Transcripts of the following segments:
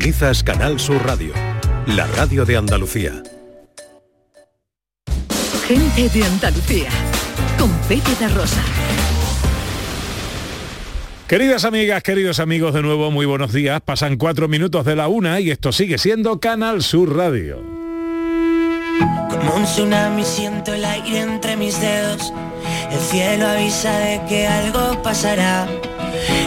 Quizás Canal Sur Radio, la radio de Andalucía. Gente de Andalucía, con Pepe de Rosa. Queridas amigas, queridos amigos, de nuevo muy buenos días. Pasan cuatro minutos de la una y esto sigue siendo Canal Sur Radio. Como un tsunami siento el aire entre mis dedos. El cielo avisa de que algo pasará.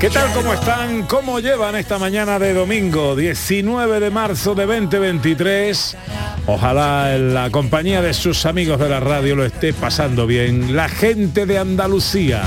¿Qué tal? ¿Cómo están? ¿Cómo llevan esta mañana de domingo 19 de marzo de 2023? Ojalá en la compañía de sus amigos de la radio lo esté pasando bien. La gente de Andalucía.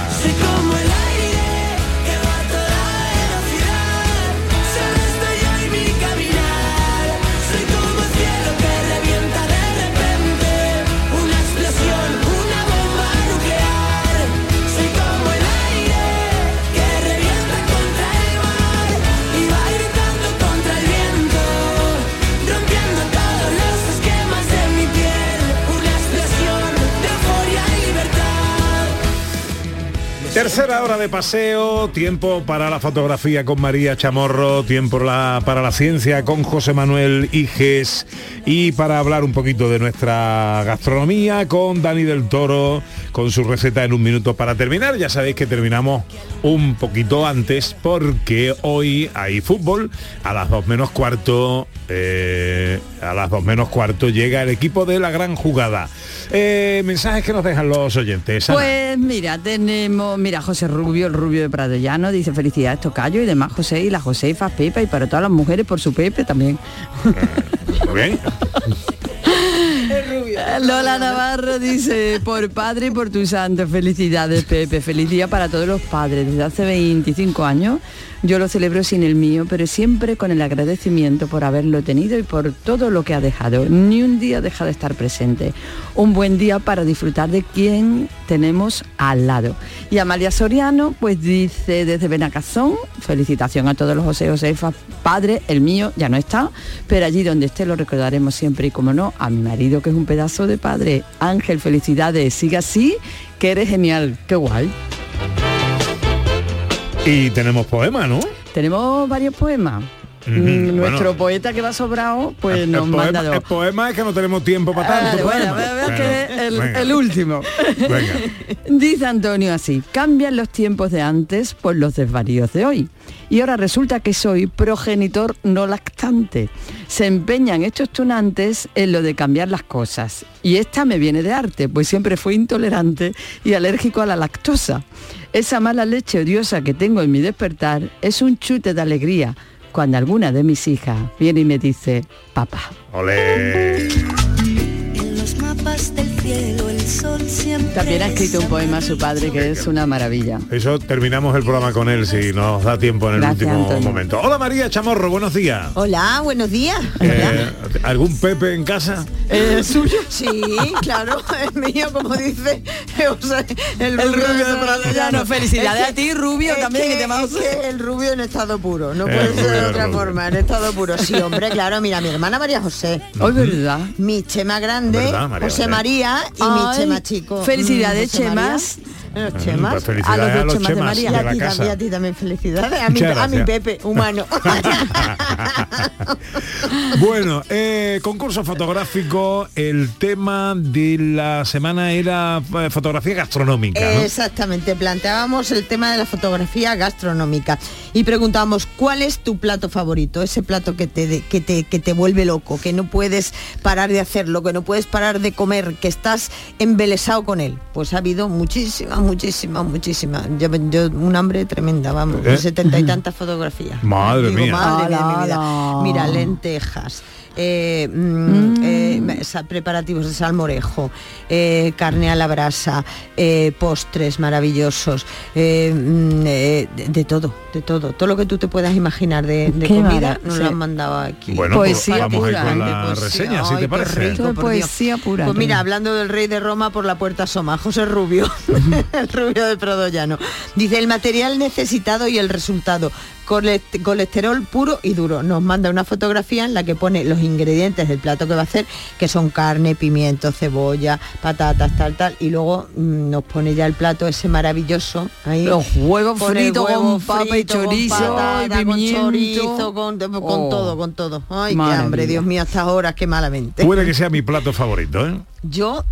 Tercera hora de paseo, tiempo para la fotografía con María Chamorro, tiempo la- para la ciencia con José Manuel Iges y para hablar un poquito de nuestra gastronomía con Dani del Toro, con su receta en un minuto para terminar. Ya sabéis que terminamos un poquito antes porque hoy hay fútbol. A las dos menos cuarto, eh, a las dos menos cuarto llega el equipo de la gran jugada. Eh, mensajes que nos dejan los oyentes. Ana. Pues mira, tenemos, mira, José Rubio, el Rubio de Prado Llano, dice felicidades Tocayo y demás José y la Josefa, Pepa y para todas las mujeres por su Pepe también. Muy bien. Lola Navarro dice, por padre y por tu santo, felicidades Pepe, feliz día para todos los padres. Desde hace 25 años yo lo celebro sin el mío, pero siempre con el agradecimiento por haberlo tenido y por todo lo que ha dejado. Ni un día deja de estar presente. Un buen día para disfrutar de quien tenemos al lado. Y Amalia Soriano, pues dice desde Benacazón, felicitación a todos los José Josefa, padre, el mío ya no está, pero allí donde esté lo recordaremos siempre y como no, a mi marido que es un pedazo de padre. Ángel, felicidades, siga así, que eres genial, qué guay. Y tenemos poema, ¿no? Tenemos varios poemas. Mm, Nuestro bueno. poeta que va sobrado, pues el, nos manda dos. el poema es que no tenemos tiempo para Ah, tanto. bueno, poema. veo- veo que Bueno, el, último. venga. Dice Antonio así, cambian los tiempos de antes por los desvaríos de hoy. Y ahora resulta que soy progenitor no lactante. Se empeñan estos tunantes en lo de cambiar las cosas. Y esta me viene de arte, pues siempre fui intolerante y alérgico a la lactosa. Esa mala leche odiosa que tengo en mi despertar es un chute de alegría cuando alguna de mis hijas viene y me dice, papá. Olé. En los mapas del cielo el sol siempre También ha escrito un poema a su padre que es una maravilla. Eso terminamos el programa con él si nos da tiempo en el Gracias, último Antonio. momento. Hola María Chamorro, buenos días. Hola, buenos días. Eh, ¿Algún Pepe en casa? Eh, suyo. Sí, claro, es mío, como dice o sea, el, El rubio de Prado Prado Llano. Felicidades Es a ti, rubio, es también, que te es amamos. que el rubio en estado puro, no El puede rubio ser de de otra rubio. forma, en estado puro. Sí, hombre, claro, mira, mi hermana María José, Hoy verdad. mi Chema grande, ¿Verdad, María José José? María y Ay, mi Chema chico. felicidades, mm, José María. Chemas. Los Pues Chemas. felicidades a a los los, dos Chemas de María. De a, casa. también, a ti también felicidades, a mi, a. Pepe, humano. bueno, eh, concurso fotográfico, el tema de la semana era eh, fotografía gastronómica, ¿no? Exactamente, planteábamos el tema de la fotografía gastronómica y preguntábamos cuál es tu plato favorito, ese plato que te, que te, que te vuelve loco, que no puedes parar de hacerlo, que no puedes parar de comer, que estás embelesado con él. Pues ha habido muchísimas, muchísimas, muchísimas. Yo, yo un hambre tremenda, vamos, ¿Eh? setenta y tantas fotografías. Madre Digo, mía. Madre mía, de mi vida. Mira, lentejas. Eh, mm, eh, sa- preparativos de salmorejo, eh, carne a la brasa, eh, postres maravillosos, eh, mm, eh, de, de todo, de todo. Todo lo que tú te puedas imaginar de, comida, nos sí. lo han mandado aquí. Bueno, pues Poesía ir pura. con la poesía. reseña, si te parece. rico, Dios. pura. Pues mira, hablando del rey de Roma por la puerta asoma, José Rubio, el rubio de Prodollano. Dice el material necesitado y el resultado. cole- Colesterol puro y duro. Nos manda una fotografía en la que pone los ingredientes del plato que va a hacer, que son carne, pimiento, cebolla, patatas, tal, tal. Y luego mm, nos pone ya el plato ese maravilloso. Ahí. Los huevos fritos huevo con papa y con chorizo patata, y con pimiento. chorizo, con, con Oh. todo, con todo. Ay, qué Maravilla. hambre, Dios mío, a estas horas, qué malamente. Puede que sea mi plato favorito, ¿eh? Yo,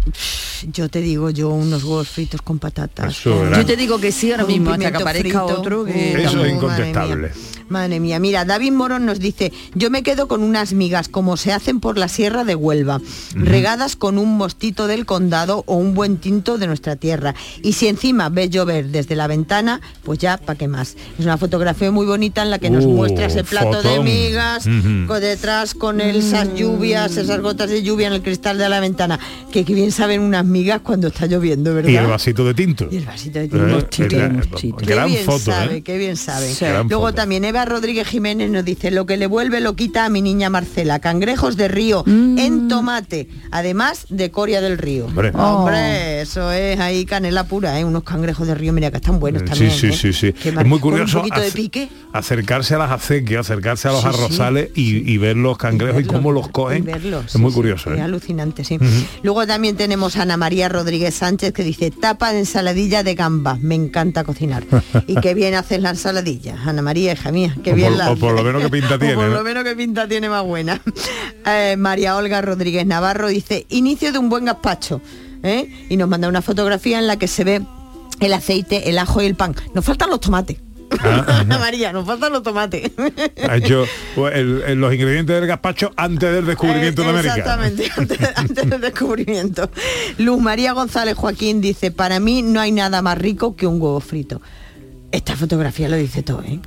yo te digo, yo unos huevos fritos con patatas. Eso. Yo te digo que sí ahora mismo, hasta que aparezca frito. otro que... Eso es madre incontestable. Madre mía, mira, David Morón nos dice, yo me quedo con unas migas como se hacen por la sierra de Huelva, regadas con un mostito del condado o un buen tinto de nuestra tierra. Y si encima ves llover desde la ventana, pues ya, ¿para qué más? Es una fotografía muy bonita en la que nos Uh, muestra ese plato de migas, con detrás con el- esas lluvias, esas gotas de lluvia en el cristal de la ventana, que, que bien saben unas migas cuando está lloviendo, ¿verdad? Y el vasito de tinto. Y el vasito de Eh, tinto. mostito, mostito. Qué gran bien foto, sabe, ¿eh? qué bien sabe. Sí. Gran Luego foto. también Eva Rodríguez Jiménez nos dice, lo que le vuelve lo quita a mi niña Marcela, cangrejos de río Mm. en tomate, además de coria del río. Hombre. Hombre, eso es ahí canela pura, ¿eh? unos cangrejos de río, mira que están buenos Sí, también. sí, ¿eh? sí, sí. Qué Es muy curioso Un poquito de pique. acercarse a las acequias, acercarse a los Sí, sí. arrozales y, y ver los cangrejos y, cómo los cogen. y verlos, es sí, muy sí, curioso. es ¿eh? alucinante, sí. Luego también tenemos a Ana María Rodríguez Sánchez que dice tapa de ensaladilla de gambas. Me encanta cocinar. y qué bien haces la ensaladilla, Ana María, hija mía. Qué O bien por- la o por lo menos qué pinta O tiene, por ¿no? lo menos qué pinta tiene más buena. Eh, María Olga Rodríguez Navarro dice inicio de un buen gazpacho. ¿eh? Y nos manda una fotografía en la que se ve el aceite, el ajo y el pan. Nos faltan los tomates. Ah, María, nos faltan los tomates. Ha hecho pues, el- el- los ingredientes del gazpacho antes del descubrimiento Eh, de América. Exactamente, antes, antes del descubrimiento. Luz María González Joaquín dice, para mí no hay nada más rico que un huevo frito. Esta fotografía lo dice todo, ¿eh?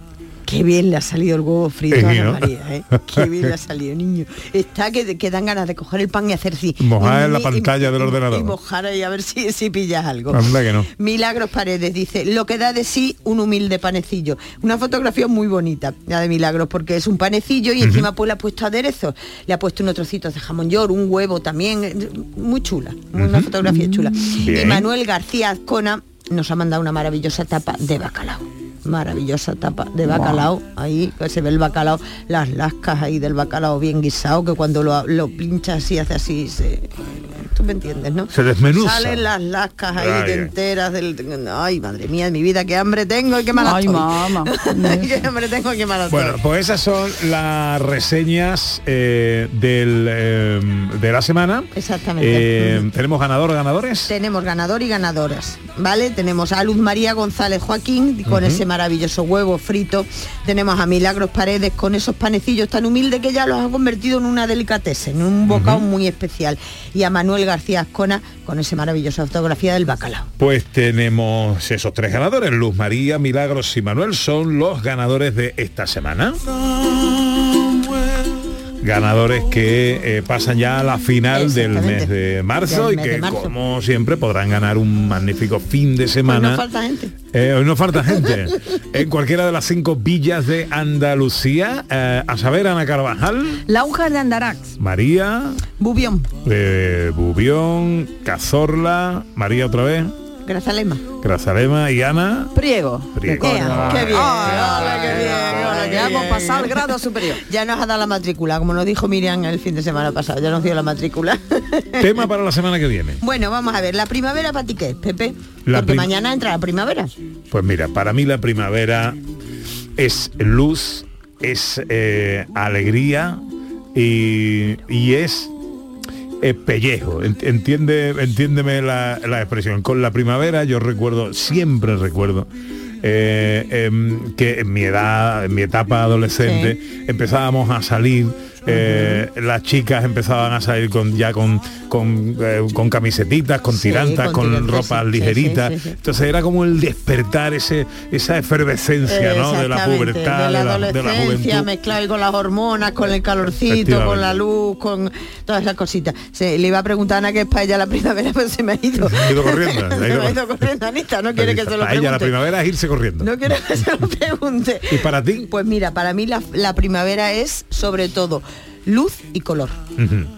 Qué bien le ha salido el huevo frito Sí, a Ana ¿no? María, ¿eh? Qué bien le ha salido, niño. Está que, que dan ganas de coger el pan y hacer así. Mojar en la y- pantalla del y- ordenador. Y mojar ahí a ver si, si pillas algo. Anda que no. Milagros Paredes dice, lo que da de sí un humilde panecillo. Una fotografía muy bonita, la de Milagros, porque es un panecillo y encima pues le ha puesto aderezos. Le ha puesto unos trocitos de jamón york, un huevo también. eh, Muy chula, una fotografía chula. Bien. Y Manuel García Azcona nos ha mandado una maravillosa tapa de bacalao. Maravillosa tapa de bacalao, ahí que se ve el bacalao, las lascas ahí del bacalao bien guisado, que cuando lo, lo pinchas y hace así, se, tú me entiendes, ¿no? Se desmenuza. Salen las lascas ahí Ay, de ay. enteras del... Ay, madre mía de mi vida, qué hambre tengo y qué mala Ay, estoy. mamá. qué hambre tengo y qué mala estoy. Bueno, pues esas son las reseñas eh, del, eh, de la semana. Exactamente. Eh. Tenemos ganador ganadores. Tenemos ganador y ganadoras, ¿vale? Tenemos a Luz María González Joaquín con ese maravilloso huevo frito. Tenemos a Milagros Paredes con esos panecillos tan humildes que ya los ha convertido en una delicatessen, en un bocado muy especial. Y a Manuel García Ascona con esa maravillosa fotografía del bacalao. Pues tenemos esos tres ganadores. Luz María, Milagros y Manuel son los ganadores de esta semana. Ganadores que eh, pasan ya a la final del mes de marzo Del y que marzo. como siempre podrán ganar un magnífico fin de semana. no falta gente. Eh, hoy no falta gente. en cualquiera de las cinco villas de Andalucía, eh, a saber, Ana Carvajal, La hoja de Andarax. María, Bubión, Bubión, Cazorla, María otra vez, Grazalema. Grazalema y Ana. Priego. Priego. Qué bien, ole, qué bien, ya hemos pasado el grado superior. Ya nos ha dado la matrícula, como nos dijo Miriam el fin de semana pasado, ya nos dio la matrícula. Tema para la semana que viene. bueno, vamos a ver, la primavera para ti qué es, Pepe. La Porque mañana entra la primavera. Pues mira, para mí la primavera es luz, es eh, alegría y, y es eh, pellejo. Ent- Entiende, entiéndeme la, la expresión. Con la primavera yo recuerdo, siempre recuerdo. eh, em, que en mi edad, en mi etapa adolescente, empezábamos a salir eh, las chicas empezaban a salir con ya con con, eh, con camisetitas, con Sí, tirantas, con con, ropas sí, ligeritas. sí. Entonces era como el despertar ese esa efervescencia, ¿no? De la pubertad, de la de de adolescencia juventud. mezclado ahí con las hormonas, con el calorcito, con la luz, con todas esas cositas. Se, le iba a preguntar a Ana que es para ella la primavera, pero se me ha ido. Se ha ido corriendo, se me ha ido corriendo. Anita, no quiere que se lo Para ella la pregunte. primavera es irse corriendo. No quiere que se lo pregunte. ¿Y para ti? Pues mira, para mí la, la primavera es sobre todo luz y color.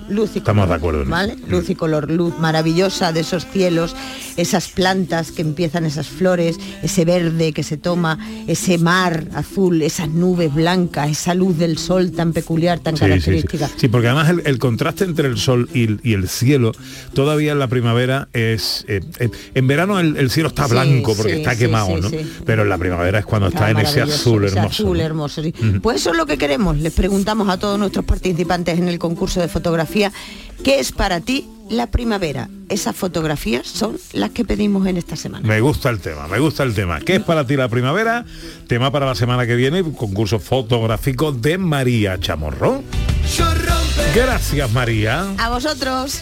Luz y Estamos color, de acuerdo en ¿vale? Luz y color, luz maravillosa de esos cielos, esas plantas que empiezan esas flores, ese verde que se toma, ese mar azul, esas nubes blancas, esa luz del sol tan peculiar, tan Sí, sí, sí. característica. Sí, porque además el, el contraste entre el sol y el, y el cielo todavía en la primavera es... eh, eh, en verano el, el cielo está blanco porque está quemado, ¿no? Pero en la primavera es cuando está en ese azul ese hermoso. azul ¿no? hermoso, sí. Pues eso es lo que queremos. Les preguntamos a todos nuestros participantes en el concurso de fotografía, ¿qué es para ti la primavera? Esas fotografías son las que pedimos en esta semana. Me gusta el tema, me gusta el tema. ¿Qué es para ti la primavera? Tema para la semana que viene, concurso fotográfico de María Chamorro. Gracias María. A vosotros.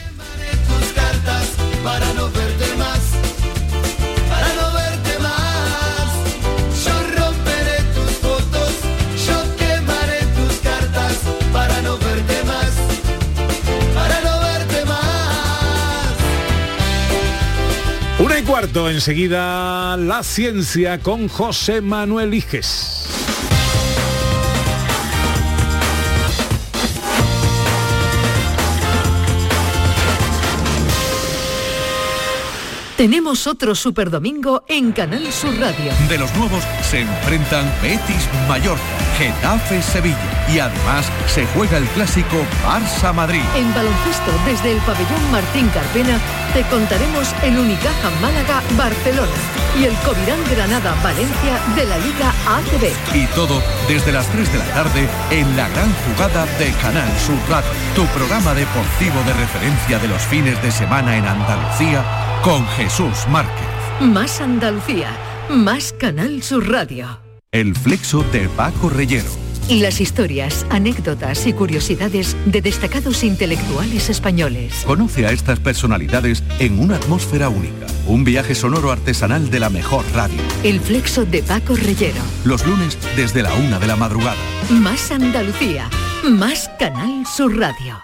Cuarto, enseguida la ciencia con José Manuel Iges. Tenemos otro super domingo en Canal Sur Radio. De los nuevos se enfrentan Betis Mallorca, Getafe Sevilla y además se juega el clásico Barça Madrid. En baloncesto, desde el pabellón Martín Carpena, te contaremos el Unicaja Málaga Barcelona y el Covirán Granada Valencia de la Liga ACB. Y todo desde las 3 de la tarde en la gran jugada de Canal Sur Radio, tu programa deportivo de referencia de los fines de semana en Andalucía con Jesús Márquez. Más Andalucía, más Canal Sur Radio. El flexo de Paco Reyero. Las historias, anécdotas y curiosidades de destacados intelectuales españoles. Conoce a estas personalidades en una atmósfera única. Un viaje sonoro artesanal de la mejor radio. El flexo de Paco Reyero. Los lunes desde la una de la madrugada. Más Andalucía, más Canal Sur Radio.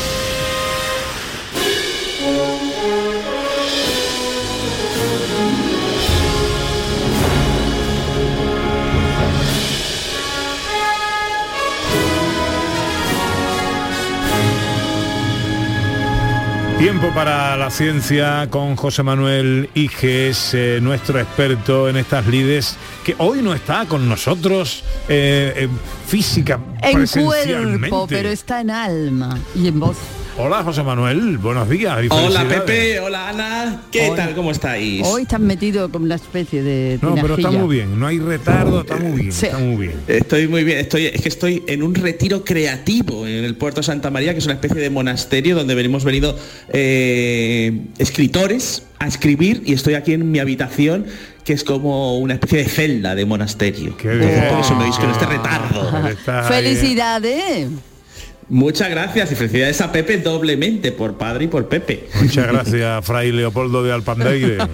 Tiempo para la ciencia con José Manuel Iges, eh, nuestro experto en estas lides, que hoy no está con nosotros eh, eh, física, En cuerpo, pero está en alma y en voz. Hola José Manuel, buenos días. y Hola. Pepe, hola Ana, ¿qué tal? ¿Cómo estáis? Hoy estás metido como una especie de No, pero está muy bien, no hay retardo, está muy bien, Sí. está muy bien. Estoy muy bien, estoy, es que estoy en un retiro creativo en el puerto Santa María, que es una especie de monasterio donde hemos venido eh, escritores a escribir y estoy aquí en mi habitación, que es como una especie de celda de monasterio. Qué bien. Por eso me veis con este retardo. Felicidades. Muchas gracias y felicidades a Pepe doblemente, por padre y por Pepe. Muchas gracias, Fray Leopoldo de Alpandeire.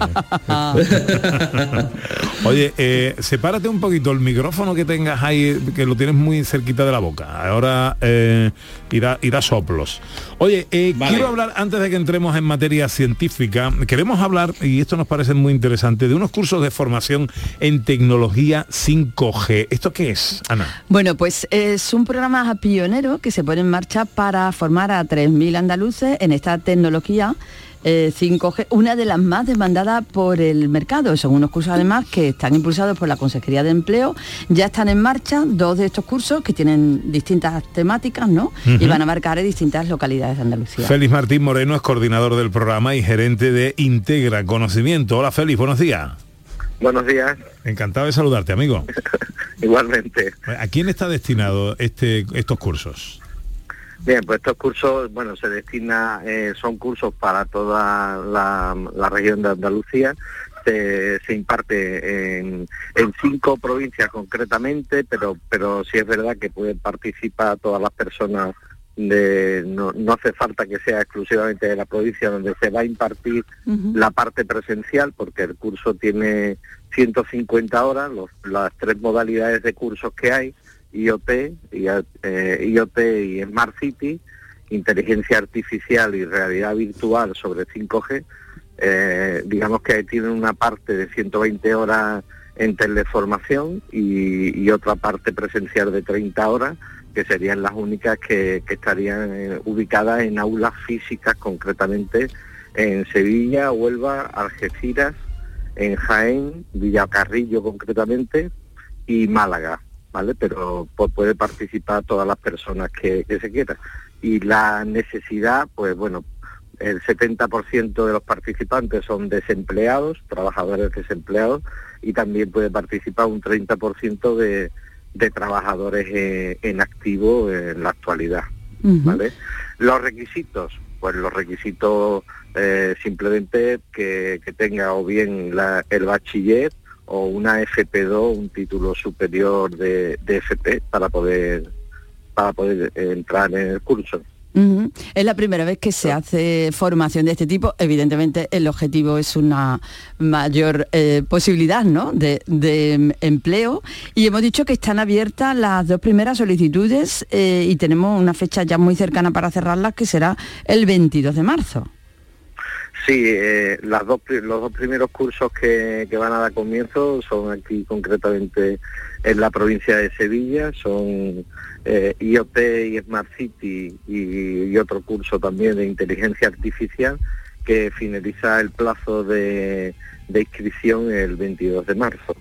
Oye, eh, sepárate un poquito el micrófono que tengas ahí, que lo tienes muy cerquita de la boca. Ahora eh, irá, irá soplos. Oye, eh, Vale. quiero hablar, antes de que entremos en materia científica, queremos hablar, y esto nos parece muy interesante, de unos cursos de formación en tecnología 5G. ¿Esto qué es, Ana? Bueno, pues es un programa pionero que se pone en marcha para formar a 3.000 andaluces en esta tecnología eh, 5G, una de las más demandadas por el mercado. Son unos cursos además que están impulsados por la Consejería de Empleo. Ya están en marcha dos de estos cursos que tienen distintas temáticas, ¿no? Y van a marcar en distintas localidades de Andalucía. Félix Martín Moreno es coordinador del programa y gerente de Integra Conocimiento. Hola Félix, buenos días. Buenos días, Encantado de saludarte, amigo. igualmente. ¿A quién está destinado este, estos cursos? Bien, pues estos cursos, bueno, se destina, eh, son cursos para toda la, la región de Andalucía. Se, se imparte en, en cinco provincias concretamente, pero, pero sí es verdad que pueden participar todas las personas de, no, no hace falta que sea exclusivamente de la provincia donde se va a impartir la parte presencial, porque el curso tiene 150 horas, los- las tres modalidades de cursos que hay, IoT, eh, IoT y Smart City, inteligencia artificial y realidad virtual sobre 5G, eh, digamos que tienen una parte de 120 horas en teleformación y, otra parte presencial de 30 horas, que serían las únicas que, que estarían eh, ubicadas en aulas físicas, concretamente en Sevilla, Huelva, Algeciras, en Jaén, Villacarrillo concretamente y Málaga, ¿vale? Pero pues, puede participar todas las personas que, que se quieran. Y la necesidad, pues bueno, el 70% de los participantes son desempleados, trabajadores desempleados, y también puede participar un 30% de, de trabajadores eh, en activo en la actualidad. ¿vale? Los requisitos, pues los requisitos eh, simplemente que, que tenga o bien la- el bachiller o una FP2, un título superior de, de FP para poder para poder entrar en el curso. Es la primera vez que se hace formación de este tipo. Evidentemente, el objetivo es una mayor eh, posibilidad ¿no? de, de, em, empleo. Y hemos dicho que están abiertas las dos primeras solicitudes eh, y tenemos una fecha ya muy cercana para cerrarlas, que será el 22 de marzo. Sí, eh, las dos, los dos primeros cursos que, que van a dar comienzo son aquí concretamente en la provincia de Sevilla, son eh, IoT y Smart City y, y otro curso también de inteligencia artificial que finaliza el plazo de, de inscripción el 22 de marzo.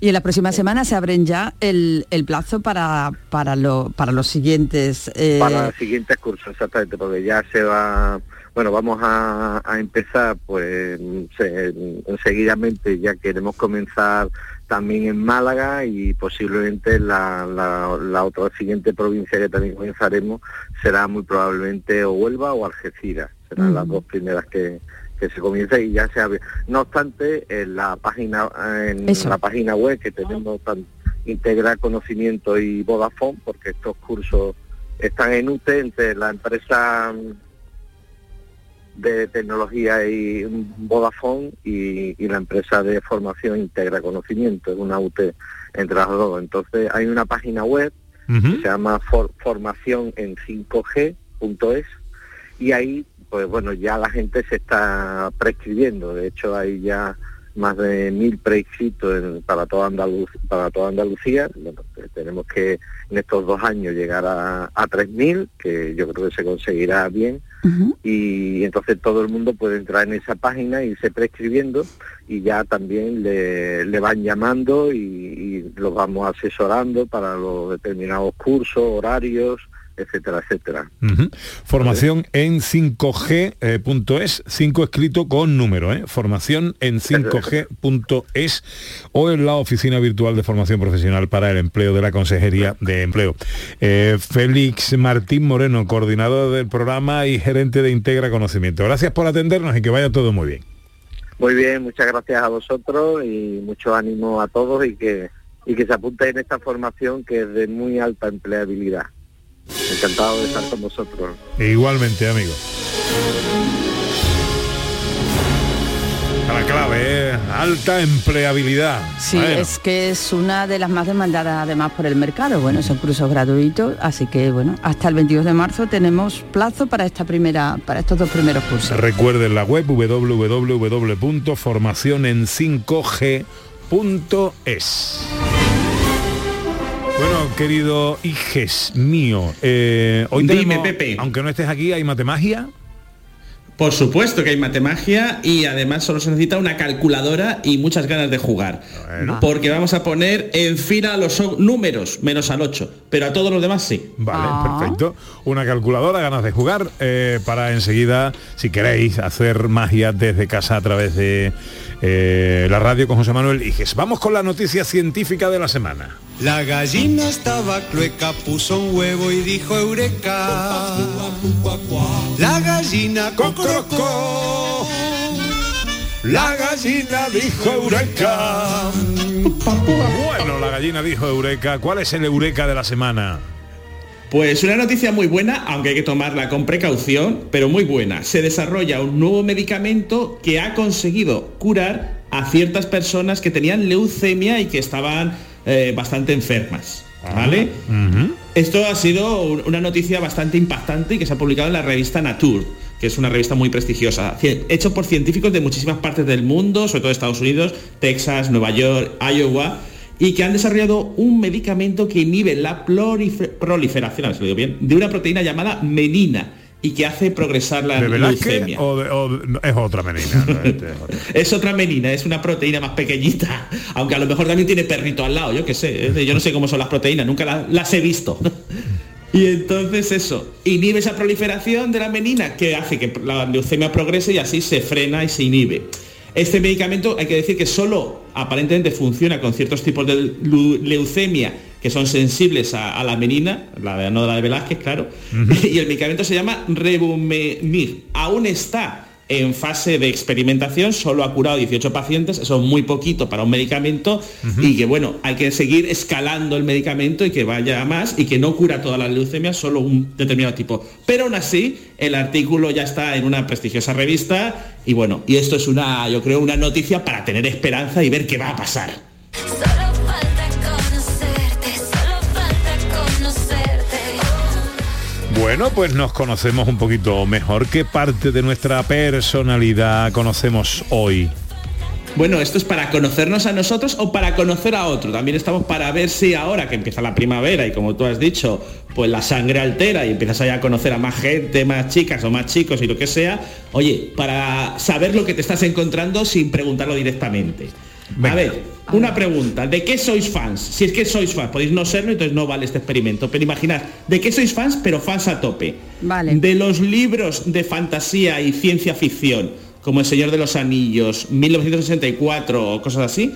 Y en la próxima semana se abren ya el, el plazo para, para, lo- para los siguientes... eh, para los siguientes cursos, exactamente, porque ya se va, bueno, vamos a, a empezar pues se- seguidamente, ya queremos comenzar también en Málaga y posiblemente la, la, la otra siguiente provincia que también comenzaremos será muy probablemente o Huelva o Algeciras, serán las dos primeras que que se comienza y ya se abre. No obstante, en la página en Eso. la página web que tenemos tan integrar conocimiento y Vodafone, porque estos cursos están en UTE entre la empresa de tecnología y Vodafone y, y la empresa de formación Integra Conocimiento, es una UTE entre las dos. Entonces hay una página web que se llama for- formación en 5G.es y ahí pues bueno ya la gente se está prescribiendo de hecho hay ya más de mil prescritos en- para toda Andalucía para toda Andalucía. Bueno, pues tenemos que en estos dos años llegar a, a 3.000 que yo creo que se conseguirá bien. Y entonces todo el mundo puede entrar en esa página e irse prescribiendo y ya también le, le van llamando y, y los vamos asesorando para los determinados cursos, horarios, etcétera, etcétera. Formación en 5G.es, 5 escrito con número, ¿eh? Formación en 5G.es o en la Oficina Virtual de Formación Profesional para el Empleo de la Consejería de Empleo. Eh, Félix Martín Moreno, coordinador del programa y gerente de Integra Conocimiento. Gracias por atendernos y que vaya todo muy bien. Muy bien, muchas gracias a vosotros y mucho ánimo a todos y que, y que se apunten en esta formación que es de muy alta empleabilidad. Encantado de estar con vosotros. Igualmente, amigo. La clave, ¿eh? alta empleabilidad. Sí, Bueno. es que es una de las más demandadas además por el mercado. Bueno, son cursos gratuitos, así que bueno, hasta el 22 de marzo tenemos plazo para esta primera, para estos dos primeros cursos. Recuerden la web www.formacionen5g.es. Bueno, querido hijes mío, eh, hoy Dime, tenemos, Pepe. aunque no estés aquí, hay matemagia. Por supuesto que hay matemagia y además solo se necesita una calculadora y muchas ganas de jugar. Porque vamos a poner en fila los números, menos al 8, pero a todos los demás sí. Vale, perfecto. Una calculadora, ganas de jugar, eh, para enseguida, si queréis, hacer magia desde casa a través de eh, la radio con José Manuel Iges. Vamos con la noticia científica de la semana. La gallina estaba clueca, puso un huevo y dijo eureka. La gallina cocorocó. La gallina dijo Eureka. Bueno, la gallina dijo Eureka. ¿Cuál es el Eureka de la semana? Pues una noticia muy buena, aunque hay que tomarla con precaución, pero muy buena. Se desarrolla un nuevo medicamento que ha conseguido curar a ciertas personas que tenían leucemia y que estaban eh, bastante enfermas. ¿Vale? Esto ha sido un- una noticia bastante impactante y que se ha publicado en la revista Nature, que es una revista muy prestigiosa, hecho por científicos de muchísimas partes del mundo, sobre todo Estados Unidos, Texas, Nueva York, Iowa, y que han desarrollado un medicamento que inhibe la proliferación, a ver si lo digo bien, de una proteína llamada menina y que hace progresar la ¿De leucemia. o, de- o de- no, es otra menina? ¿no? Este es otra. Es otra menina, es una proteína más pequeñita, aunque a lo mejor también tiene perrito al lado, yo qué sé, de- yo no sé cómo son las proteínas, nunca la- las he visto. Y entonces eso, inhibe esa proliferación de la menina que hace que la leucemia progrese y así se frena y se inhibe. Este medicamento hay que decir que solo aparentemente funciona con ciertos tipos de leucemia que son sensibles a, a la menina, la de, no la de Velázquez, claro, y el medicamento se llama Revumemig. Aún está en fase de experimentación, solo ha curado 18 pacientes, eso es muy poquito para un medicamento y que bueno, hay que seguir escalando el medicamento y que vaya a más y que no cura todas las leucemias, solo un determinado tipo. Pero aún así, el artículo ya está en una prestigiosa revista y bueno, y esto es una, yo creo, una noticia para tener esperanza y ver qué va a pasar. Bueno, pues nos conocemos un poquito mejor. ¿Qué parte de nuestra personalidad conocemos hoy? Bueno, esto es para conocernos a nosotros o para conocer a otro. También estamos para ver si ahora que empieza la primavera y como tú has dicho, pues la sangre altera y empiezas a conocer a más gente, más chicas o más chicos y lo que sea, oye, para saber lo que te estás encontrando sin preguntarlo directamente. A ver, una pregunta, ¿de qué sois fans? Si es que sois fans, podéis no serlo, entonces no vale este experimento, pero imaginad, ¿de qué sois fans, pero fans a tope? Vale. De los libros de fantasía y ciencia ficción, como El Señor de los Anillos, 1964 o cosas así,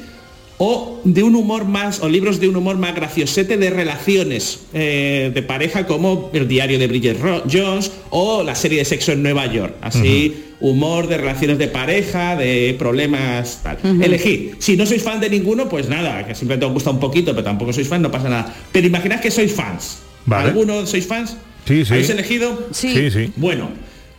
o de un humor más, o libros de un humor más graciosete de relaciones eh, de pareja como El diario de Bridget Jones o la serie de sexo en Nueva York. Así, humor de relaciones de pareja, de problemas, tal. Elegid. Si no sois fan de ninguno, pues nada, que simplemente os gusta un poquito, pero tampoco sois fan, no pasa nada. Pero imaginad que sois fans. Vale. ¿Alguno sois fans? Sí, sí. ¿Habéis elegido? Sí. Sí, sí. Bueno,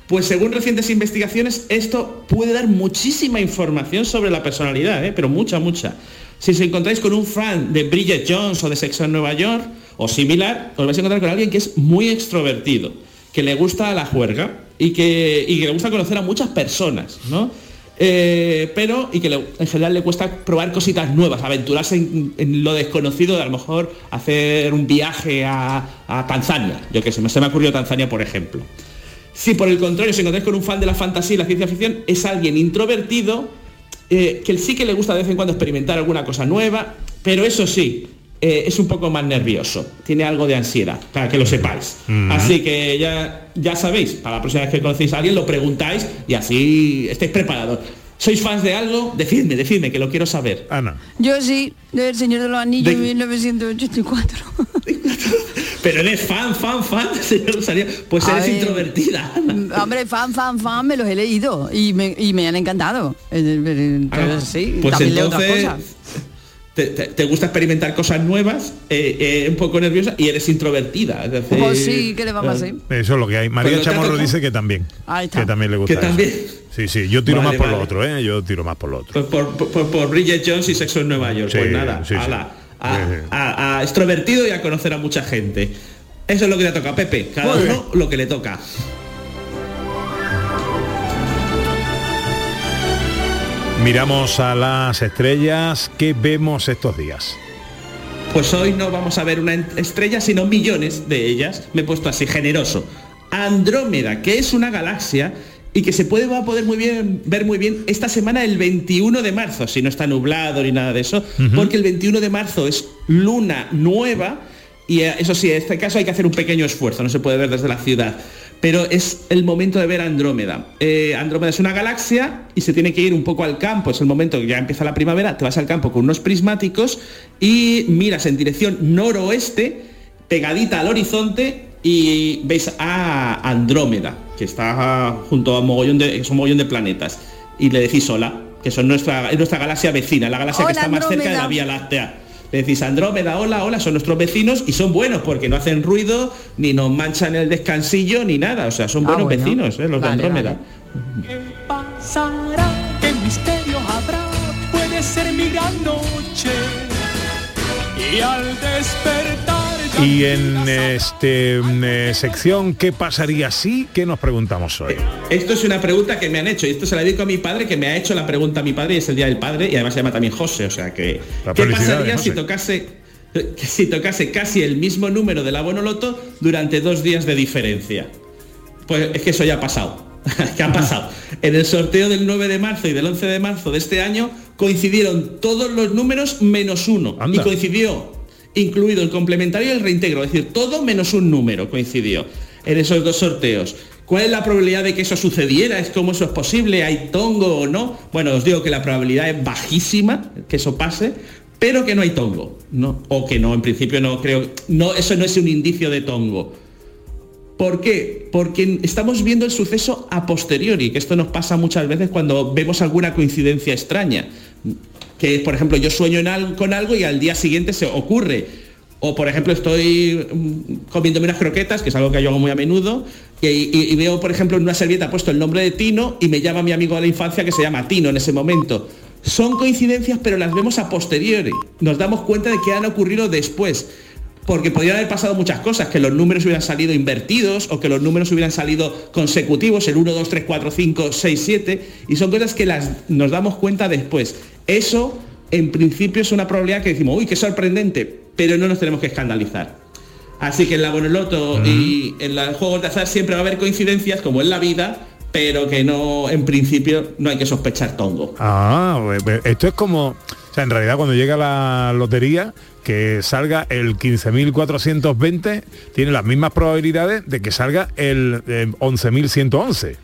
pues según recientes investigaciones, esto puede dar muchísima información sobre la personalidad, ¿eh? pero mucha, mucha. Si os encontráis con un fan de Bridget Jones o de Sexo en Nueva York o similar, os vais a encontrar con alguien que es muy extrovertido, que le gusta la juerga y que, y que le gusta conocer a muchas personas, ¿no? Eh, pero y que en general le cuesta probar cositas nuevas, aventurarse en, lo desconocido, de a lo mejor hacer un viaje a, Tanzania, yo que sé, se me ha ocurrido Tanzania por ejemplo. Si por el contrario os encontráis con un fan de la fantasía y la ciencia ficción, es alguien introvertido, eh, que sí que le gusta de vez en cuando experimentar alguna cosa nueva, pero eso sí, eh, es un poco más nervioso, tiene algo de ansiedad, para que lo sepáis. Así que ya, ya sabéis, para la próxima vez que conocéis a alguien lo preguntáis y así estáis preparados. ¿Sois fans de algo? Decidme, decidme, que lo quiero saber. Ana. Yo sí, del Señor de los Anillos De- 1984. Pero eres fan, fan, fan, señor Rosario. Pues A eres ver. introvertida. Ana. Hombre, fan, fan, fan, me los he leído y me, y me han encantado. Eh, eh, pero Ah, sí, pues también leo otras cosas. Te, te- te gusta experimentar cosas nuevas, eh, eh, un poco nerviosa y eres introvertida. es decir, Pues sí, ¿qué le vamos a eh, hacer? Eso es lo que hay. María Pues Chamorro dice que también. Ahí está. Que también le gusta. Que eso. también. Sí, sí. Yo tiro Vale, más por lo otro, ¿eh? Yo tiro más por lo otro. Pues por, por- por Bridget Jones y Sexo en Nueva York. Sí, pues nada, sí, sí. ala, a, Sí, sí. a- a extrovertido y a conocer a mucha gente. Eso es lo que le toca a Pepe. Cada Muy uno lo que le toca. Miramos a las estrellas. ¿Qué vemos estos días? Pues hoy no vamos a ver una estrella, sino millones de ellas. Me he puesto así generoso. Andrómeda, que es una galaxia y que se puede va a poder muy bien ver muy bien esta semana el 21 de marzo, si no está nublado ni nada de eso, porque el 21 de marzo es luna nueva y eh, eso sí, en este caso hay que hacer un pequeño esfuerzo, no se puede ver desde la ciudad. Pero es el momento de ver Andrómeda. Eh, Andrómeda es una galaxia y se tiene que ir un poco al campo, es el momento que ya empieza la primavera, te vas al campo con unos prismáticos y miras en dirección noroeste, pegadita al horizonte y veis a Andrómeda, que está junto a un mogollón de, es un mogollón de planetas. Y le decís hola, que son nuestra, es nuestra galaxia vecina, la galaxia que está más cerca de la. Vía Láctea. Le decís Andrómeda, hola, hola, son nuestros vecinos y son buenos porque no hacen ruido, ni nos manchan el descansillo, ni nada. O sea, son Ah, buenos bueno. vecinos, ¿eh? los Vale, de Andrómeda. ¿Qué pasará? ¿Qué misterio habrá? Puede ser mi gran noche. Y al despertar Y en este mm, eh, sección ¿Qué pasaría si? ¿Qué nos preguntamos hoy? Esto es una pregunta que me han hecho y esto se la dedico a mi padre que me ha hecho la pregunta a mi padre y es el día del padre y además se llama también José, o sea que La ¿qué pasaría si tocase si tocase casi el mismo número de la Bonoloto durante dos días de diferencia? Pues es que eso ya ha pasado. ¿Qué ha pasado? En el sorteo del 9 de marzo y del 11 de marzo de este año coincidieron todos los números menos uno. Anda. Y coincidió, incluido el complementario y el reintegro. Es decir, todo menos un número coincidió en esos dos sorteos. ¿Cuál es la probabilidad de que eso sucediera? ¿Es cómo eso es posible? ¿Hay tongo o no? Bueno, os digo que la probabilidad es bajísima que eso pase, pero que no hay tongo. ¿no? O que no, en principio no creo. No, eso no es un indicio de tongo. ¿Por qué? Porque estamos viendo el suceso a posteriori, que esto nos pasa muchas veces cuando vemos alguna coincidencia extraña. Que, por ejemplo, yo sueño con algo y al día siguiente se ocurre. O, por ejemplo, estoy mm, comiéndome unas croquetas, que es algo que yo hago muy a menudo, y, y- veo, por ejemplo, en una servilleta puesto el nombre de Tino y me llama mi amigo de la infancia que se llama Tino en ese momento. Son coincidencias, pero las vemos a posteriori. Nos damos cuenta de que han ocurrido después porque podrían haber pasado muchas cosas, que los números hubieran salido invertidos o que los números hubieran salido consecutivos, el 1, 2, 3, 4, 5, 6, 7, y son cosas que las, nos damos cuenta después. Eso, en principio, es una probabilidad que decimos, uy, qué sorprendente, pero no nos tenemos que escandalizar. Así que en la Bonoloto y en los juegos de azar siempre va a haber coincidencias, como en la vida, pero que no, en principio, no hay que sospechar tongo. Ah, pues, pues, esto es como, sea, en realidad cuando llega la lotería, que salga el 15.420, tiene las mismas probabilidades de que salga el eh, 11.111.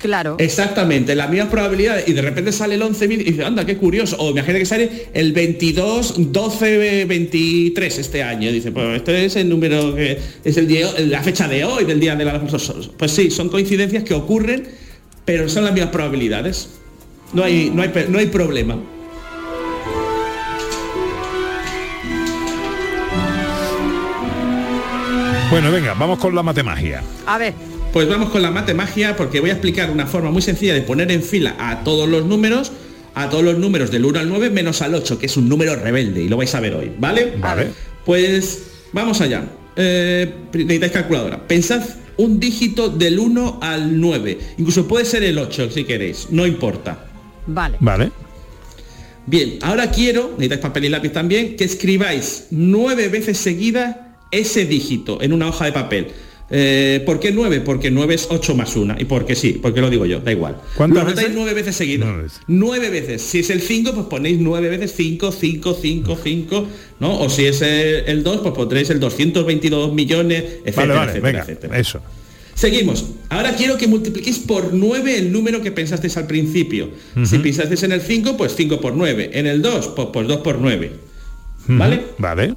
Claro. Exactamente, las mismas probabilidades y de repente sale el 11.000 y dice, anda, qué curioso. O imagínate que sale el 22, 12, 23 este año. Dice, pues este es el número que es el día, la fecha de hoy, del día de la... Pues sí, son coincidencias que ocurren, pero son las mismas probabilidades. No hay, no hay, no hay problema. Bueno, venga, vamos con la matemagia. A ver, Pues vamos con la matemagia porque voy a explicar una forma muy sencilla de poner en fila a todos los números, a todos los números del 1 al 9 menos al 8, que es un número rebelde y lo vais a ver hoy, ¿vale? Vale. Pues vamos allá. Eh, necesitáis calculadora. Pensad un dígito del 1 al 9. Incluso puede ser el 8 si queréis, no importa. vale. Vale. Bien, ahora quiero, necesitáis papel y lápiz también, que escribáis nueve veces seguida ese dígito en una hoja de papel. Eh, ¿Por qué nueve? Porque nueve es 8 más una. Y porque sí, porque lo digo yo, da igual. ¿Cuántas Lo anotáis veces? nueve veces seguido. Nueve veces. Nueve veces. Si es el 5, pues ponéis nueve veces 5, 5, 5, 5, ¿no? O si es el- el 2, pues pondréis el 222 millones, etcétera, Vale, vale, etcétera, venga, etcétera. eso. Seguimos. Ahora quiero que multipliquéis por 9 el número que pensasteis al principio. Si pensasteis en el 5, pues 5 por 9. En el 2, pues, pues 2 por 9. ¿Vale? Ujú, Vale.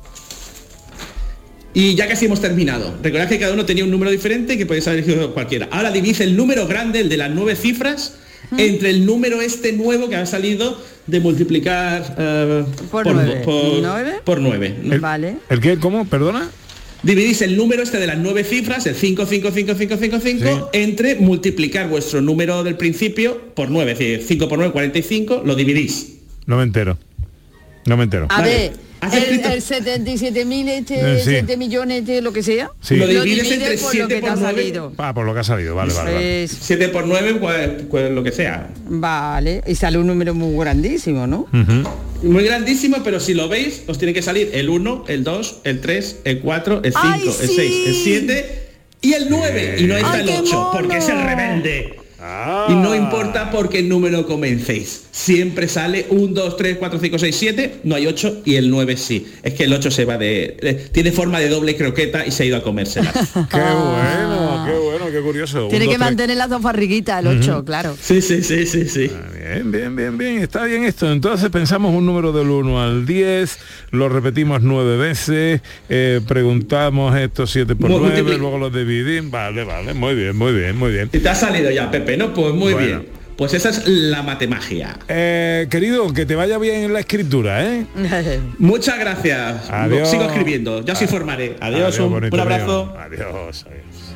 Y ya casi hemos terminado. Recordad que cada uno tenía un número diferente que podéis haber elegido cualquiera. Ahora divide el número grande, el de las nueve cifras, entre el número este nuevo que ha salido de multiplicar eh, Por nueve. por- ¿Nueve? por nueve. El- Vale. ¿El qué? ¿Cómo? ¿Perdona? Dividís el número este de las nueve cifras, el 5, 5, 5, 5, 5, 5, entre multiplicar vuestro número del principio por 9, es decir, 5 por 9, 45, lo dividís. No me entero. No me entero. A Vale. ver, Has el, el 77.000, este, Eh, sí. 7 millones, este, lo que sea, Sí. Lo lo divides divides entre por lo siete que te por ha nueve. salido. Ah, por lo que ha salido. Vale, vale, vale. Es- 7 por 9, pues, pues lo que sea. vale, y sale un número muy grandísimo, ¿no? Ujú. Muy grandísimo, pero si lo veis, os tiene que salir el 1, el 2, el 3, el 4, el 5, ¡Ay, el sí! 6, el 7 y el 9. Y no está ¡Ay, el qué 8, porque es el rebelde. Ah. Y no importa por qué número comencéis. Siempre sale 1, 2, 3, 4, 5, 6, 7, no hay 8 y el 9 sí. Es que el 8 se va de... de- tiene forma de doble croqueta y se ha ido a comérsela. Qué bueno, qué bueno, qué curioso. Tiene Un, que dos, mantener las dos barriguitas, el 8, claro. Sí, sí, sí, sí, sí. Bien, bien, bien, bien, está bien esto. Entonces pensamos un número del 1 al 10, lo repetimos nueve veces, eh, preguntamos esto 7 por Mu- 9, multipli- luego lo dividimos. Vale, vale, muy bien, muy bien, muy bien. Y te ha salido ya, Pepe, ¿no? Pues muy Bueno. bien. Pues esa es la matemagia. Eh, querido, que te vaya bien en la escritura, ¿eh? Muchas gracias. Adiós. Sigo escribiendo, ya os informaré. Adiós, un, un abrazo. mío. Adiós, adiós.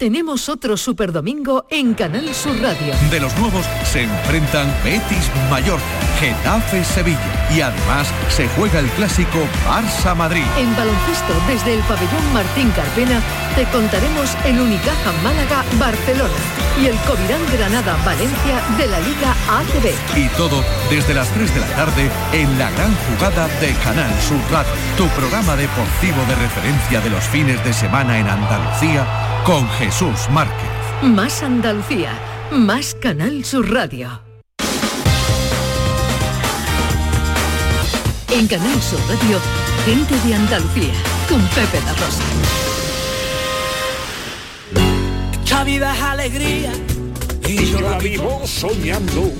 Tenemos otro super domingo en Canal Sur Radio. De los nuevos se enfrentan Betis Mallorca, Getafe Sevilla y además se juega el clásico Barça Madrid. En baloncesto, desde el pabellón Martín Carpena, te contaremos el Unicaja Málaga Barcelona y el Covirán Granada Valencia de la Liga ACB. Y todo desde las 3 de la tarde en la gran jugada de Canal Sur Radio, tu programa deportivo de referencia de los fines de semana en Andalucía con Jesús Márquez. Más Andalucía, más Canal Sur Radio. En Canal Sur Radio, gente de Andalucía con Pepe da Rosa. Esta vida es alegría y yo la vivo soñando.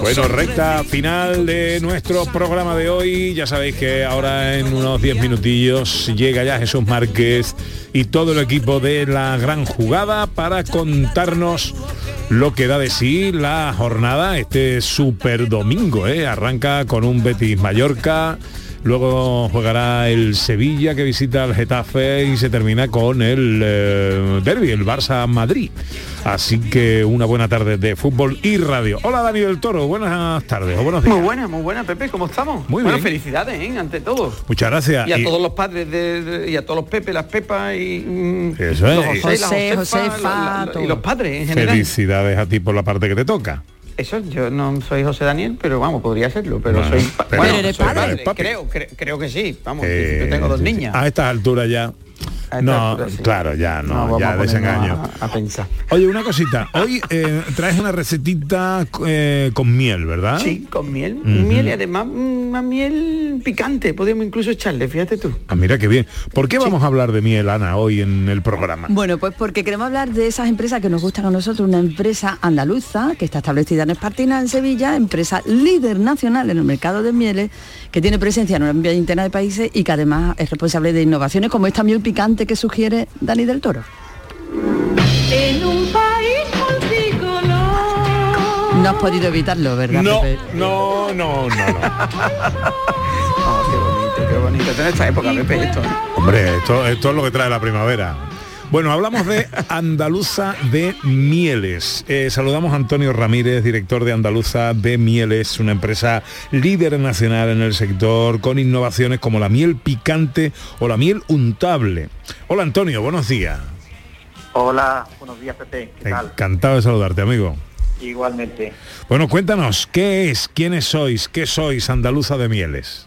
Bueno, recta final de nuestro programa de hoy. Ya sabéis que ahora en unos 10 minutillos llega ya Jesús Márquez y todo el equipo de la gran jugada para contarnos lo que da de sí la jornada este super domingo. ¿eh? Arranca con un Betis Mallorca. Luego jugará el Sevilla que visita al Getafe y se termina con el eh, derby, el Barça Madrid. Así que una buena tarde de fútbol y radio. Hola Dani del Toro, buenas tardes o buenos días. Muy buena, muy buena, Pepe, ¿cómo estamos? Muy bueno, bien. felicidades, ¿eh? ante todo. Muchas gracias. Y a Y- todos los padres de, de- y a todos los Pepe, las Pepas y mm, Eso es. los José, José, Josefa, Josefa, la- la- todo. y los padres en general. Felicidades a ti por la parte que te toca. Eso, yo no soy José Daniel, pero vamos, podría serlo, pero Bueno, soy pa- pero bueno, eres soy padre. Creo, cre- creo que sí. Vamos, Eh, yo tengo dos sí, sí. niñas. A estas alturas ya. No, altura, sí. claro, ya no, ya desengaño. A, a pensar. Oye, una cosita. Hoy eh, traes una recetita eh, con miel, ¿verdad? Sí, con miel. Miel y además mm, una miel picante. Podemos incluso echarle, fíjate tú. Ah, mira qué bien. ¿Por qué vamos a hablar de miel, Ana, hoy en el programa? Bueno, pues porque queremos hablar de esas empresas que nos gustan a nosotros, una empresa andaluza que está establecida en Espartina, en Sevilla, empresa líder nacional en el mercado de mieles, que tiene presencia en una veintena de países y que además es responsable de innovaciones como esta miel picante que sugiere Dani del Toro. En un país multicolor. No has podido evitarlo, ¿verdad? No, Pepe? no, no, no, no. Oh, qué bonito, qué bonito. Esto en esta época, Pepe, esto. ¿eh? Hombre, esto, esto es lo que trae la primavera. Bueno, hablamos de Andaluza de Mieles. Eh, saludamos a Antonio Ramírez, director de Andaluza de Mieles, una empresa líder nacional en el sector con innovaciones como la miel picante o la miel untable. Hola Antonio, buenos días. Hola, buenos días Pepe, ¿qué tal? Encantado de saludarte, amigo. Igualmente. Bueno, cuéntanos, ¿qué es? ¿Quiénes sois? ¿Qué sois Andaluza de Mieles?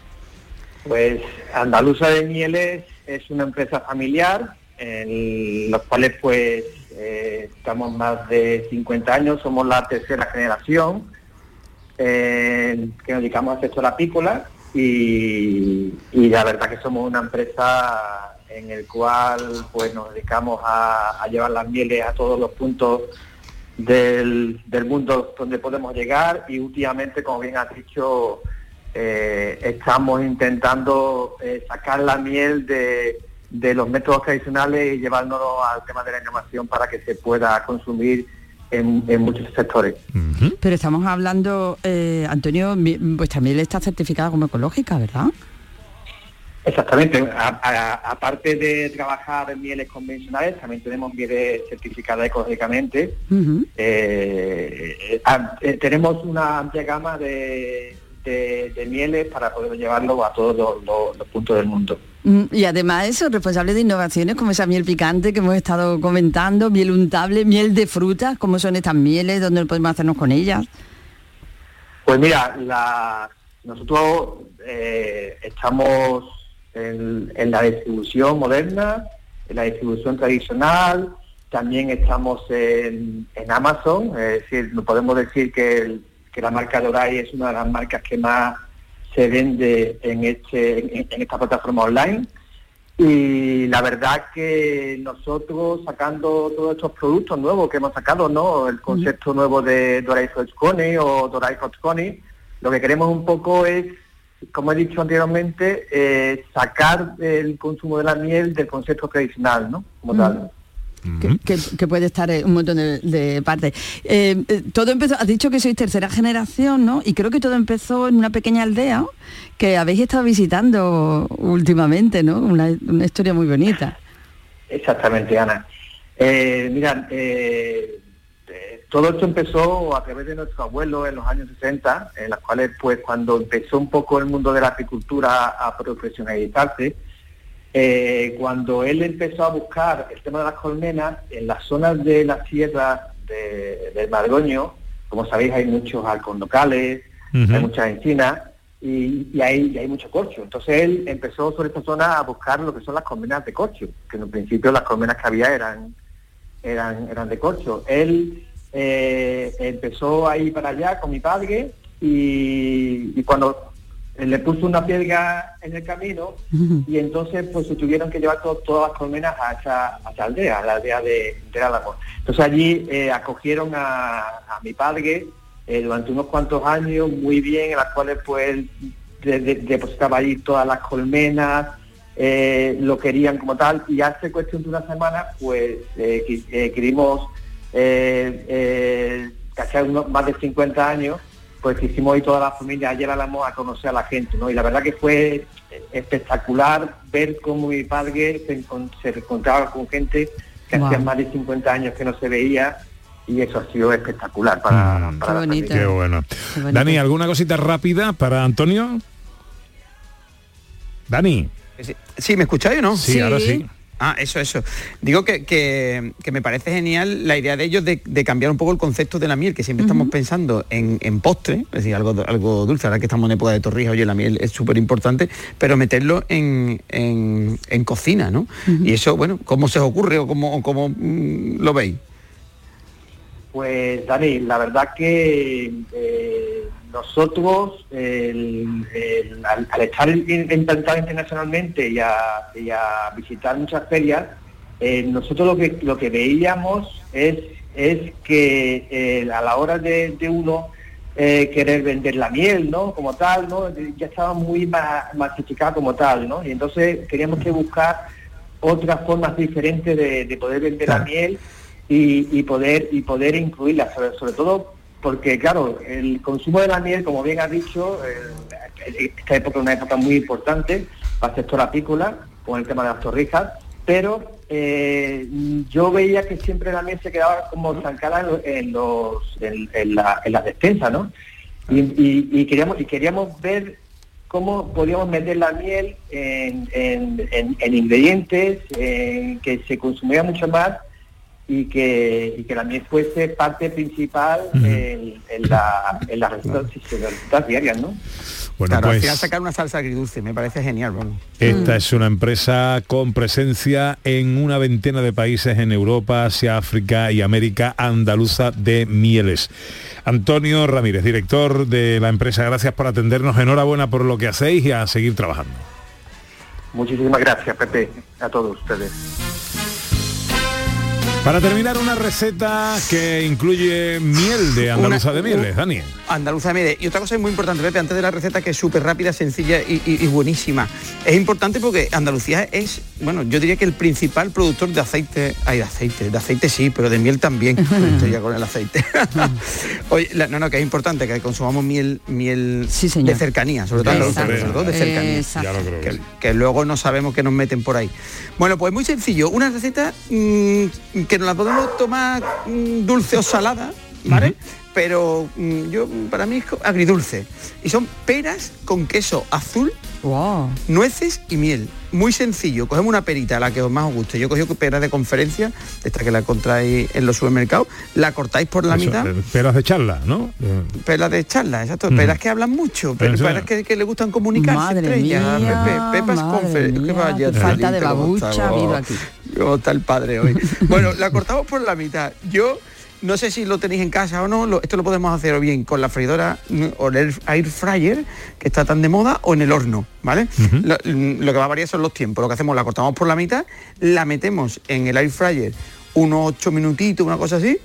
Pues Andaluza de Mieles es una empresa familiar en los cuales pues eh, estamos más de 50 años, somos la tercera generación eh, que nos dedicamos al sector apícola y, y la verdad que somos una empresa en el cual pues nos dedicamos a, llevar las mieles a todos los puntos del, del mundo donde podemos llegar y últimamente, como bien has dicho, eh, estamos intentando sacar la miel de, de los métodos tradicionales y llevárnoslo al tema de la innovación para que se pueda consumir en, en muchos sectores. Pero estamos hablando, eh, Antonio, mi- vuestra miel está certificada como ecológica, ¿verdad? Exactamente. Aparte de trabajar en mieles convencionales, también tenemos mieles certificadas ecológicamente. Eh, eh, eh, tenemos una amplia gama de, de- de mieles para poder llevarlo a todos los, los- los puntos del mundo. Mm, Y además eso, responsable de innovaciones como esa miel picante que hemos estado comentando, miel untable, miel de frutas, cómo son estas mieles, dónde podemos hacernos con ellas. Pues mira, nosotros eh, estamos en, la distribución moderna en la distribución tradicional, también estamos en, en Amazon, es decir, no podemos decir que, que la marca Doray es una de las marcas que más se vende en, este, en, en esta plataforma online. Y la verdad que nosotros sacando todos estos productos nuevos que hemos sacado, ¿no? El concepto nuevo de Doray Hot Coney o Doray Hot Coney, lo que queremos un poco es, como he dicho anteriormente, eh, sacar el consumo de la miel del concepto tradicional, ¿no? Como tal. Que, que- que puede estar un montón de, de partes. Eh, eh, todo empezó, has dicho que sois tercera generación, ¿no? Y creo que todo empezó en una pequeña aldea que habéis estado visitando últimamente, ¿no? Una, una historia muy bonita. Exactamente, Ana. Eh, mira, eh, eh, todo esto empezó a través de nuestro abuelo en los años 60, en las cuales, pues, cuando empezó un poco el mundo de la apicultura a profesionalizarse, eh, cuando él empezó a buscar el tema de las colmenas, en las zonas de las sierras de- del Madroño, como sabéis, hay muchos halcón locales, Ujú. hay muchas encinas y, y hay, y hay mucho corcho. Entonces él empezó sobre esta zona a buscar lo que son las colmenas de corcho, que en un principio las colmenas que había eran, eran, eran de corcho. Él eh, empezó a ir para allá con mi padre y, y cuando le puso una piedra en el camino y entonces pues se tuvieron que llevar to- todas las colmenas a esa, a esa aldea, a la aldea de, de. Entonces allí eh, acogieron a, a mi padre eh, durante unos cuantos años muy bien, en las cuales pues de- de- depositaba allí todas las colmenas, eh, lo querían como tal y hace cuestión de una semana pues eh, eh, querimos eh, eh, casi unos más de 50 años pues quisimos ir toda la familia ayer Álamos a conocer a la gente, ¿no? Y la verdad que fue espectacular ver cómo mi padre se, encon- se encontraba con gente que hacía más de 50 años que no se veía y eso ha sido espectacular para, para la familia. Qué bueno. Dani, ¿alguna cosita rápida para Antonio? Dani. Sí, sí, ¿me escucháis o no? Sí, Sí. ahora sí. Ah, eso, eso. Digo que, que- que me parece genial la idea de ellos de, de cambiar un poco el concepto de la miel, que siempre estamos pensando en, en postre, es decir, algo, algo dulce, ahora que estamos en época de torrijas, oye, la miel es súper importante, pero meterlo en, en- en cocina, ¿no? Y eso, bueno, ¿cómo se os ocurre o cómo, o cómo, mm, lo veis? Pues Dani, la verdad que eh, nosotros, el- el- al, al estar implantados internacionalmente y a, y a visitar muchas ferias, eh, nosotros lo que, lo que veíamos es, es que eh, a la hora de, de uno eh, querer vender la miel, ¿no? Como tal, ¿no? Ya estaba muy ma- masificada como tal, ¿no? Y entonces queríamos que buscar otras formas diferentes de, de poder vender la miel y, y poder y poder incluirla, sobre, sobre todo porque claro, el consumo de la miel, como bien has dicho, eh, esta época es una época muy importante para el sector apícola, con el tema de las torrijas, pero eh, yo veía que siempre la miel se quedaba como estancada en, lo- en los en, en la, en las despensas, ¿no? Y, queríamos y queríamos ver cómo podíamos meter la miel en, en- en- en ingredientes en que se consumiera mucho más y que, y que la miel fuese parte principal en, en la, en las recetas, diarias, ¿no? Bueno, claro, al pues- final sacar una salsa agridulce, me parece genial, vamos. Esta es una empresa con presencia en una veintena de países en Europa, Asia, África y América andaluza de mieles. Antonio Ramírez, director de la empresa, gracias por atendernos, enhorabuena por lo que hacéis y a seguir trabajando. Muchísimas gracias, Pepe, a todos ustedes. Para terminar, una receta que incluye miel de andaluza Una- de mieles, Dani. Andaluza de miel. Y otra cosa es muy importante, Pepe, antes de la receta, que es súper rápida, sencilla y, y- y buenísima. Es importante porque Andalucía es, bueno, yo diría que el principal productor de aceite, ay, de aceite, de aceite sí, pero de miel también. Estoy ya con el aceite. Oye, la- no, no, que es importante que consumamos miel, miel de cercanía, sobre todo andaluza, Exacto. sobre todo de cercanía. Exacto. Sí. que luego no sabemos que nos meten por ahí. Bueno, pues muy sencillo, una receta mm, que nos la podemos tomar mm, dulce o salada, ¿vale? Pero mm, yo para mí es agridulce. Y son peras con queso azul, nueces y miel. Muy sencillo. Cogemos una perita, la que os más os guste. Yo cogido peras de conferencia, esta que la encontráis en los supermercados, la cortáis por la Eso, mitad. eh, peras de charla, ¿no? Eh, Pelas de charla, exacto. Ujú. Peras que hablan mucho, pero Eso. peras que, que le gustan comunicarse Madre entre ellas. mía, Pepe, pepas madre mía, que falta de ¿cómo babucha ha habido aquí. ¿Cómo está el padre hoy? Bueno, la cortamos por la mitad. Yo no sé si lo tenéis en casa o no, esto lo podemos hacer o bien con la freidora mm, o el air- fryer, que está tan de moda, o en el horno, ¿vale? lo, mm, lo que va a variar son los tiempos. Lo que hacemos, la cortamos por la mitad, la metemos en el air fryer unos 8 minutitos, una cosa así,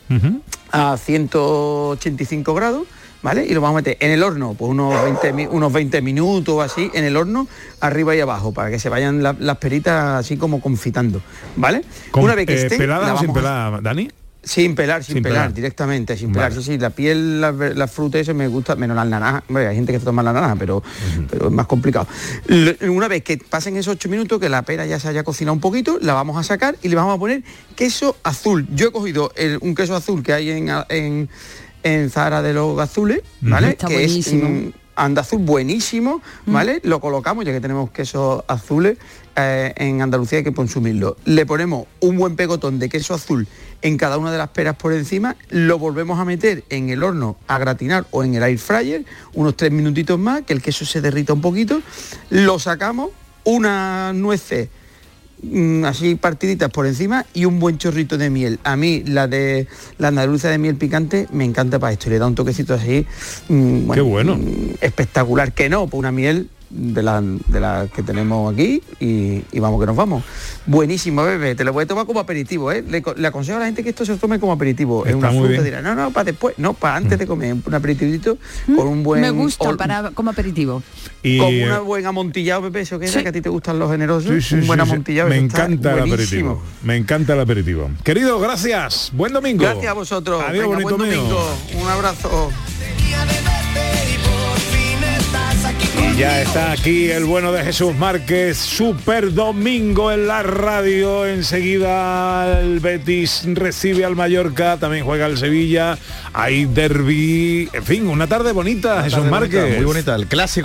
a 185 grados, ¿vale? Y lo vamos a meter en el horno, pues unos 20, mi- unos 20 minutos o así, en el horno, arriba y abajo, para que se vayan la- las peritas así como confitando, ¿vale? Con, Una vez que eh, esté, ¿Peladas la o sin vamos a- pelar, Dani? sin pelar, sin, Sin pelar, pelar. directamente, sin Vale. pelar. Sí, sí, la piel, las frutas, eso me gusta, menos las naranjas. Hombre, hay gente que se toma la naranja, pero, pero es más complicado. Una vez que pasen esos ocho minutos, que la pera ya se haya cocinado un poquito, la vamos a sacar y le vamos a poner queso azul. Yo he cogido el- un queso azul que hay en, en, en Zara de los azules, ¿vale? Está que buenísimo. es mm, andazul buenísimo, ¿vale? Lo colocamos, ya que tenemos quesos azules eh, en Andalucía hay que consumirlo. Le ponemos un buen pegotón de queso azul en cada una de las peras por encima, lo volvemos a meter en el horno a gratinar o en el air fryer, unos tres minutitos más, que el queso se derrita un poquito, lo sacamos, unas nueces mm, así partiditas por encima y un buen chorrito de miel. A mí la de la andaluza de miel picante me encanta para esto, le da un toquecito así mm, Qué bueno. mm, espectacular, que no, pues una miel de la, de la que tenemos aquí y, y vamos que nos vamos. Buenísimo, bebé, te lo voy a tomar como aperitivo, ¿eh? Le, co- le aconsejo a la gente que esto se tome como aperitivo. Está es una muy fruta, dirá, no, no, para después, no, para antes de comer, un aperitivito con un buen Me gusta ol- para como aperitivo. Y, con eh, un buen amontillado, Pepe, eso que es Sí. que a ti te gustan los generosos, Sí, sí, un buen sí, sí. amontillado. Me encanta el buenísimo. aperitivo. Me encanta el aperitivo. Querido, gracias. Buen domingo. Gracias a vosotros. Adiós, Venga, bonito buen mío. domingo. Un abrazo. Y ya está aquí el bueno de Jesús Márquez, super domingo en la radio. Enseguida el Betis recibe al Mallorca, también juega el Sevilla, hay derby, en fin, una tarde bonita, Jesús Tarde bonita, Márquez. Muy bonita, el clásico